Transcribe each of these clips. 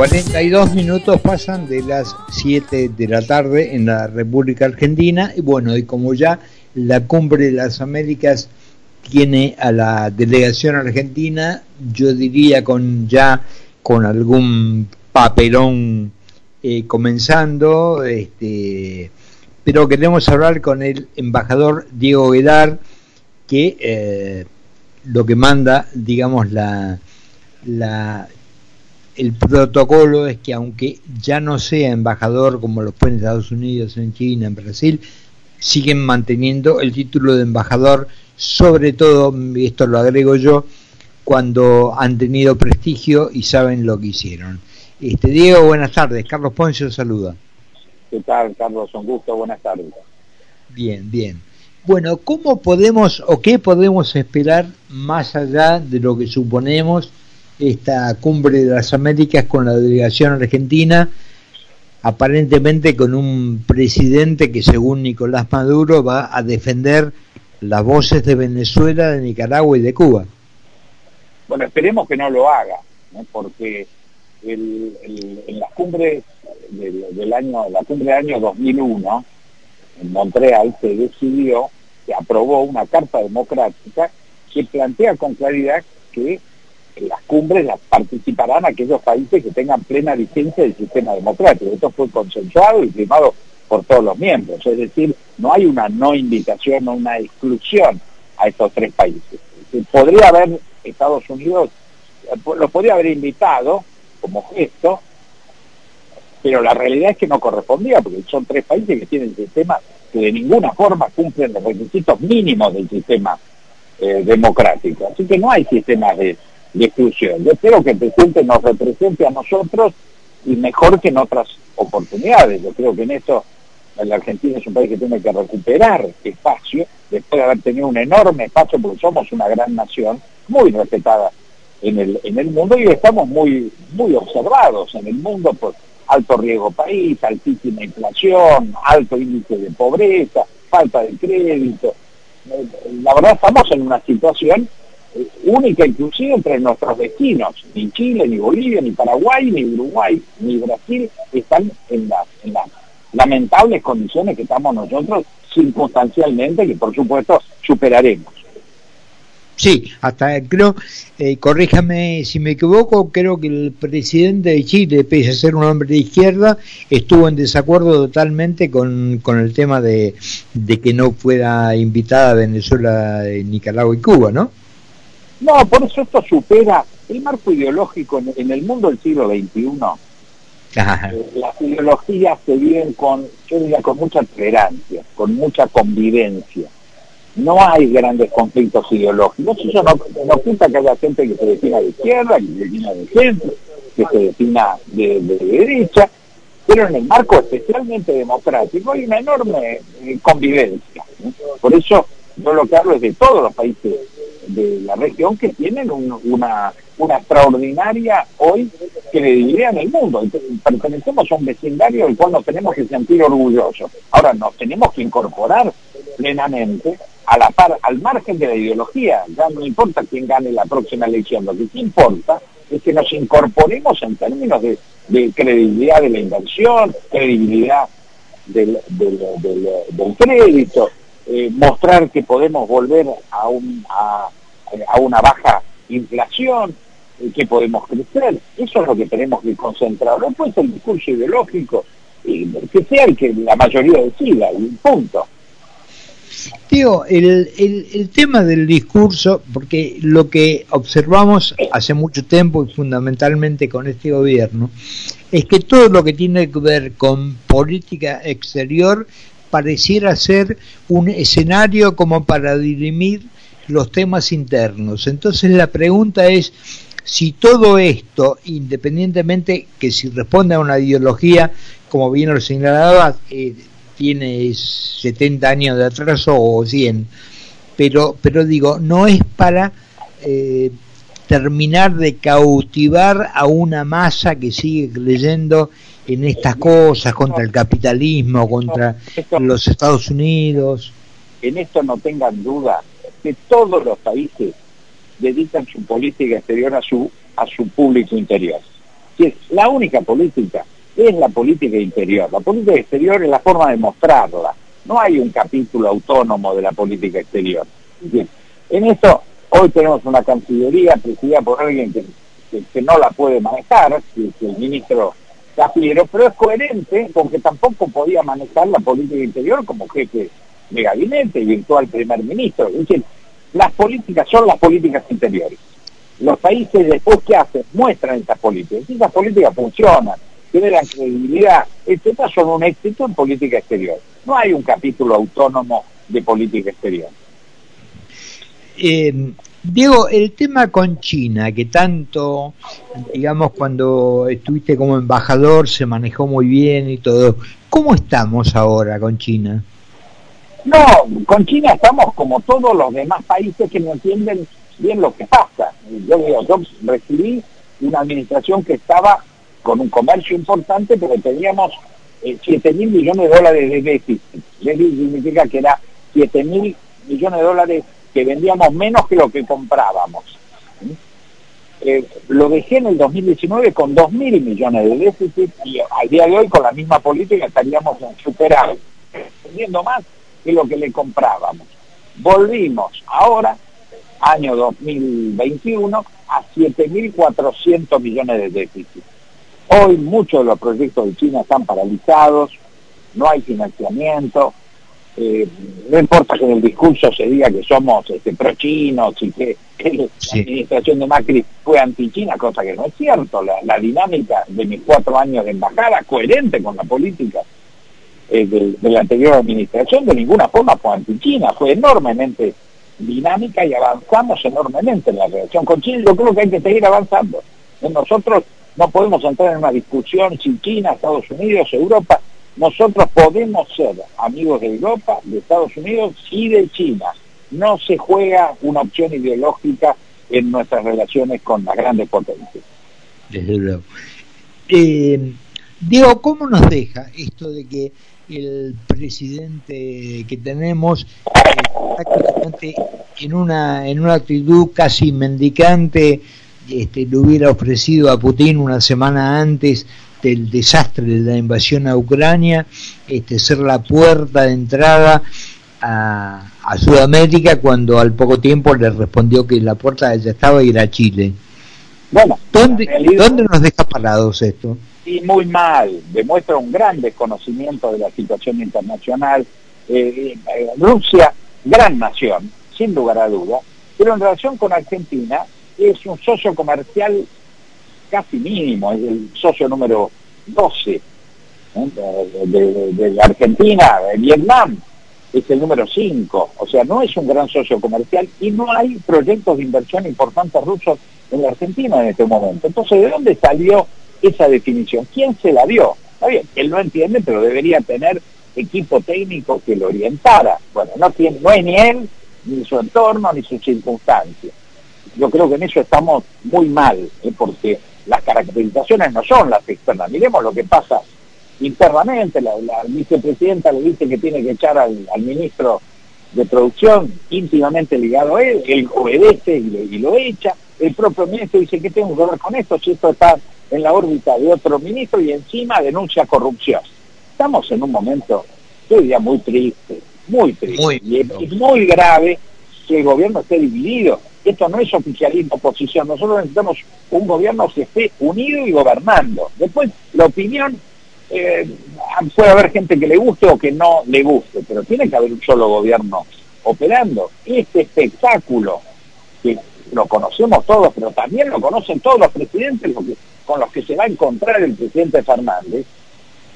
42 minutos pasan de las 7 de la tarde en la República Argentina. Y bueno, y como ya la cumbre de las Américas tiene a la delegación argentina, yo diría con ya con algún papelón eh, comenzando, este, pero queremos hablar con el embajador Diego Guedar, que eh, lo que manda, digamos, la, la el protocolo es que aunque ya no sea embajador como lo fue en Estados Unidos, en China, en Brasil, siguen manteniendo el título de embajador, sobre todo, y esto lo agrego yo, cuando han tenido prestigio y saben lo que hicieron. Este Diego, buenas tardes. Carlos Poncio saluda. ¿Qué tal, Carlos? Un gusto, buenas tardes. Bien, bien. Bueno, ¿cómo podemos o qué podemos esperar más allá de lo que suponemos esta cumbre de las Américas con la delegación argentina, aparentemente con un presidente que según Nicolás Maduro va a defender las voces de Venezuela, de Nicaragua y de Cuba. Bueno, esperemos que no lo haga, porque en la cumbre del, año, la cumbre del año 2001 en Montreal se decidió, se aprobó una carta democrática que plantea con claridad que las cumbres las participarán aquellos países que tengan plena vigencia del sistema democrático. Esto fue consensuado y firmado por todos los miembros. Es decir, no hay una no invitación o una exclusión a estos tres países. Podría haber Estados Unidos, lo podría haber invitado como gesto, pero la realidad es que no correspondía, porque son tres países que tienen sistemas que de ninguna forma cumplen los requisitos mínimos del sistema eh, democrático. Así que no hay sistemas de de exclusión. Yo espero que el presidente nos represente a nosotros y mejor que en otras oportunidades. Yo creo que en eso la Argentina es un país que tiene que recuperar espacio, después de haber tenido un enorme espacio, porque somos una gran nación, muy respetada en el, en el mundo y estamos muy, muy observados en el mundo por alto riesgo país, altísima inflación, alto índice de pobreza, falta de crédito. Eh, la verdad estamos en una situación única inclusive entre nuestros vecinos. Ni Chile, ni Bolivia, ni Paraguay, ni Uruguay, ni Brasil están en las, en las lamentables condiciones que estamos nosotros circunstancialmente, que por supuesto superaremos. Sí, hasta creo, eh, corríjame si me equivoco, creo que el presidente de Chile, pese a ser un hombre de izquierda, estuvo en desacuerdo totalmente con, con el tema de, de que no fuera invitada Venezuela, Nicaragua y Cuba, ¿no? No, por eso esto supera el marco ideológico en, el mundo del siglo XXI. Eh, las ideologías se viven con, yo diría, con mucha tolerancia, con mucha convivencia. No hay grandes conflictos ideológicos. Eso no, no que haya gente que se defina de izquierda, que se defina de centro, que se defina de, derecha, pero en el marco especialmente democrático hay una enorme eh, convivencia. Por eso yo lo que hablo es de todos los países de la región que tienen una, una extraordinaria hoy credibilidad en el mundo. Pertenecemos a un vecindario del cual nos tenemos que sentir orgullosos. Ahora nos tenemos que incorporar plenamente a la par, al margen de la ideología. Ya no importa quién gane la próxima elección, lo que sí importa es que nos incorporemos en términos de, credibilidad de la inversión, credibilidad del, del, crédito, eh, mostrar que podemos volver a, un, a, a una baja inflación, eh, que podemos crecer. Eso es lo que tenemos que concentrar. Después el discurso ideológico, que sea el que la mayoría decida, y punto. Tío, el, el, el, tema del discurso, porque lo que observamos hace mucho tiempo y fundamentalmente con este gobierno, es que todo lo que tiene que ver con política exterior pareciera ser un escenario como para dirimir los temas internos. Entonces la pregunta es si todo esto, independientemente que si responde a una ideología, como bien lo señalaba, eh, tiene 70 años de atraso o 100, pero, pero digo, no es para eh, terminar de cautivar a una masa que sigue creyendo en estas cosas, contra el capitalismo, contra los Estados Unidos. En esto no tengan duda, que todos los países dedican su política exterior a su, a su público interior. que la única política es la política interior. La política exterior es la forma de mostrarla. No hay un capítulo autónomo de la política exterior. En esto, hoy tenemos una Cancillería presidida por alguien que, que, no la puede manejar, que es el ministro Cafiero, pero es coherente porque tampoco podía manejar la política interior como jefe de gabinete y virtual primer ministro. Es decir, las políticas son las políticas interiores. Los países después que hacen muestran estas políticas. Y esas políticas funcionan, generan credibilidad, etcétera, son un éxito en política exterior. No hay un capítulo autónomo de política exterior. Eh, Diego, el tema con China, que tanto, digamos, cuando estuviste como embajador se manejó muy bien y todo, ¿cómo estamos ahora con China? No, con China estamos como todos los demás países que no entienden bien lo que pasa. Yo yo recibí una administración que estaba con un comercio importante, pero teníamos eh, 7 mil millones de dólares de déficit. Déficit significa que era 7 mil millones de dólares que vendíamos menos que lo que comprábamos. Eh, lo dejé en el 2019 con 2 mil millones de déficit y al día de hoy con la misma política estaríamos en superávit, más que lo que le comprábamos. Volvimos ahora, año 2021, a 7.400 millones de déficit. Hoy muchos de los proyectos de China están paralizados, no hay financiamiento, eh, no importa que en el discurso se diga que somos este, pro-chinos y que, la administración de Macri fue anti-China, cosa que no es cierto. La, dinámica de mis cuatro años de embajada, coherente con la política eh, de, la anterior administración, de ninguna forma fue anti-China, fue enormemente dinámica y avanzamos enormemente en la relación con China. Yo creo que hay que seguir avanzando. Nosotros no podemos entrar en una discusión sin China, Estados Unidos, Europa. Nosotros podemos ser amigos de Europa, de Estados Unidos y de China. No se juega una opción ideológica en nuestras relaciones con las grandes potencias. Desde luego. Eh, Diego, ¿cómo nos deja esto de que el presidente que tenemos eh, en una en una actitud casi mendicante este, le hubiera ofrecido a Putin una semana antes del desastre de la invasión a Ucrania este, ser la puerta de entrada a, Sudamérica cuando al poco tiempo le respondió que la puerta ya estaba y era Chile. Bueno, ¿dónde, ¿dónde nos deja parados esto? Y muy mal, demuestra un gran desconocimiento de la situación internacional. Eh, eh, Rusia, gran nación, sin lugar a duda, pero en relación con Argentina es un socio comercial casi mínimo, es el socio número 12 de, de, Argentina, de Vietnam es el número 5, o sea, no es un gran socio comercial y no hay proyectos de inversión importantes rusos en la Argentina en este momento. Entonces, ¿de dónde salió esa definición. ¿Quién se la dio? Está bien, él no entiende, pero debería tener equipo técnico que lo orientara. Bueno, no, tiene, es ni él, ni su entorno, ni sus circunstancias. Yo creo que en eso estamos muy mal, ¿eh? porque las caracterizaciones no son las externas. Miremos lo que pasa internamente. La, vicepresidenta le dice que tiene que echar al, ministro de producción íntimamente ligado a él, él obedece y, y lo echa. El propio ministro dice que tengo que ver con esto, si esto está en la órbita de otro ministro y encima denuncia corrupción. Estamos en un momento, yo diría, muy triste, muy triste. y es muy grave que el gobierno esté dividido. Esto no es oficialismo oposición, nosotros necesitamos un gobierno que esté unido y gobernando. Después, la opinión, eh, puede haber gente que le guste o que no le guste, pero tiene que haber un solo gobierno operando. Este espectáculo, que lo conocemos todos, pero también lo conocen todos los presidentes, porque con los que se va a encontrar el presidente Fernández,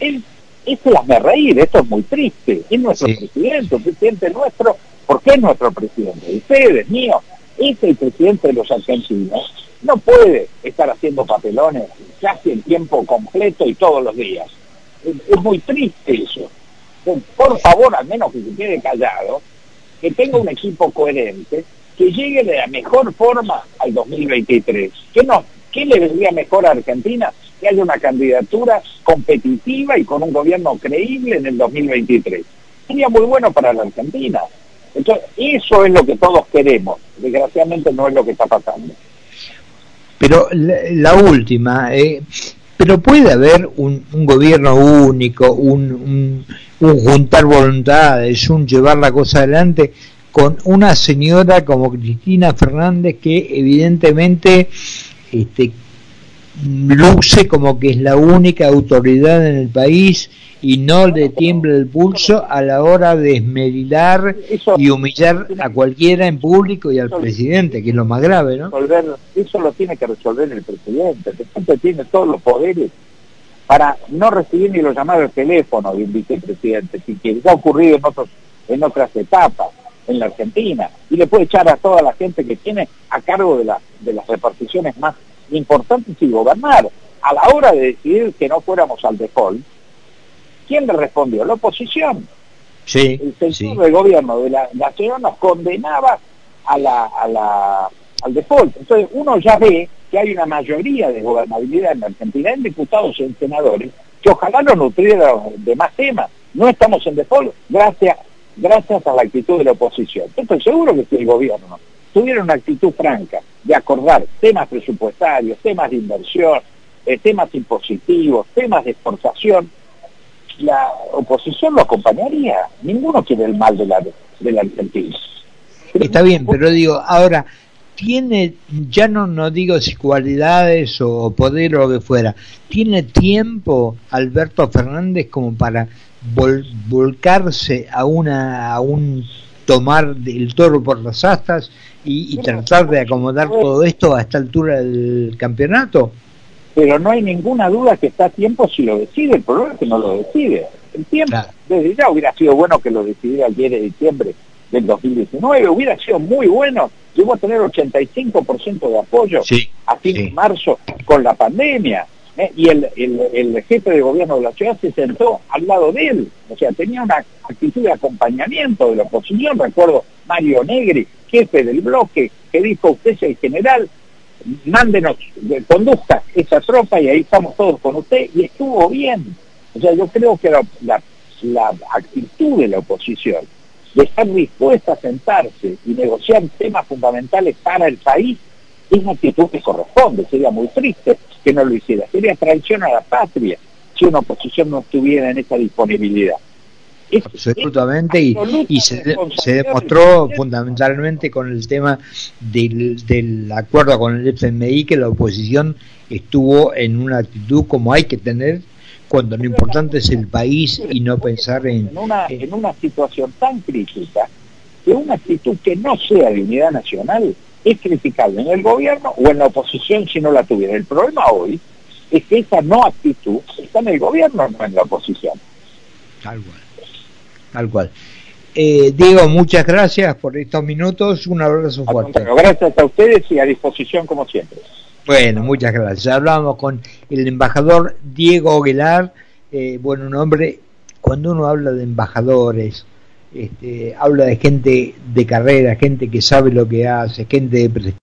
él, este las me reír, esto es muy triste, es nuestro presidente, el presidente nuestro, porque es nuestro presidente, de ustedes, mío, es el presidente de los argentinos, no puede estar haciendo papelones casi en tiempo completo y todos los días. Es, muy triste eso. Por favor, al menos que se quede callado, que tenga un equipo coherente, que llegue de la mejor forma al 2023, que no ¿Qué le vendría mejor a Argentina? Que haya una candidatura competitiva y con un gobierno creíble en el 2023. Sería muy bueno para la Argentina. Entonces, eso es lo que todos queremos. Desgraciadamente no es lo que está pasando. Pero la, última, eh, pero puede haber un, gobierno único, un, juntar voluntades, un llevar la cosa adelante con una señora como Cristina Fernández que evidentemente este, luce como que es la única autoridad en el país y no le tiembla el pulso a la hora de esmerilar y humillar a cualquiera en público y al presidente, que es lo más grave, ¿no? Eso lo tiene que resolver el presidente. El presidente tiene todos los poderes para no recibir ni los llamados de teléfono de un vicepresidente, que ha ocurrido en, otros, en otras etapas en la Argentina, y le puede echar a toda la gente que tiene a cargo de, la, de las reparticiones más importantes y gobernar. A la hora de decidir que no fuéramos al default, ¿quién le respondió? La oposición. Sí, el sector del gobierno de la nación nos condenaba a la, a la, al default. Entonces uno ya ve que hay una mayoría de gobernabilidad en la Argentina, en diputados y en senadores, que ojalá nos nutrieran de más temas. No estamos en default gracias, gracias a la actitud de la oposición. Estoy seguro que si el gobierno tuviera una actitud franca de acordar temas presupuestarios, temas de inversión, eh, temas impositivos, temas de exportación, la oposición lo acompañaría. Ninguno quiere el mal de la, de la Argentina. Está bien, pero digo, ahora, tiene, ya no, no digo si cualidades o poder o lo que fuera, ¿tiene tiempo Alberto Fernández como para volcarse a una a un tomar el toro por las astas y, tratar de acomodar todo esto a esta altura del campeonato? Pero no hay ninguna duda que está a tiempo si lo decide, el problema es que no lo decide. El tiempo, desde ya hubiera sido bueno que lo decidiera el 10 de diciembre del 2019, hubiera sido muy bueno, llegó a tener 85% de apoyo a fin de marzo con la pandemia. ¿Eh? y el, el, jefe de gobierno de la ciudad se sentó al lado de él, o sea, tenía una actitud de acompañamiento de la oposición, recuerdo Mario Negri, jefe del bloque, que dijo, usted es el general, mándenos, conduzca esa tropa y ahí estamos todos con usted, y estuvo bien. O sea, yo creo que la, la actitud de la oposición de estar dispuesta a sentarse y negociar temas fundamentales para el país es una actitud que corresponde, sería muy triste que no lo hiciera, sería traición a la patria si una oposición no estuviera en esa disponibilidad. Absolutamente, y, y se, demostró fundamentalmente con el tema del, del acuerdo con el FMI que la oposición estuvo en una actitud como hay que tener cuando lo importante es el país y no pensar en... En una, en una situación tan crítica, que una actitud que no sea de unidad nacional es criticable en el gobierno o en la oposición si no la tuviera. El problema hoy es que esa no actitud está en el gobierno, no en la oposición. Tal cual. Tal cual. Eh, Diego, muchas gracias por estos minutos. Un abrazo fuerte. gracias a ustedes y a disposición como siempre. Bueno, muchas gracias. Hablamos con el embajador Diego Aguilar. Eh, bueno, un hombre, cuando uno habla de embajadores, este, habla de gente de carrera, gente que sabe lo que hace, gente de prestigio.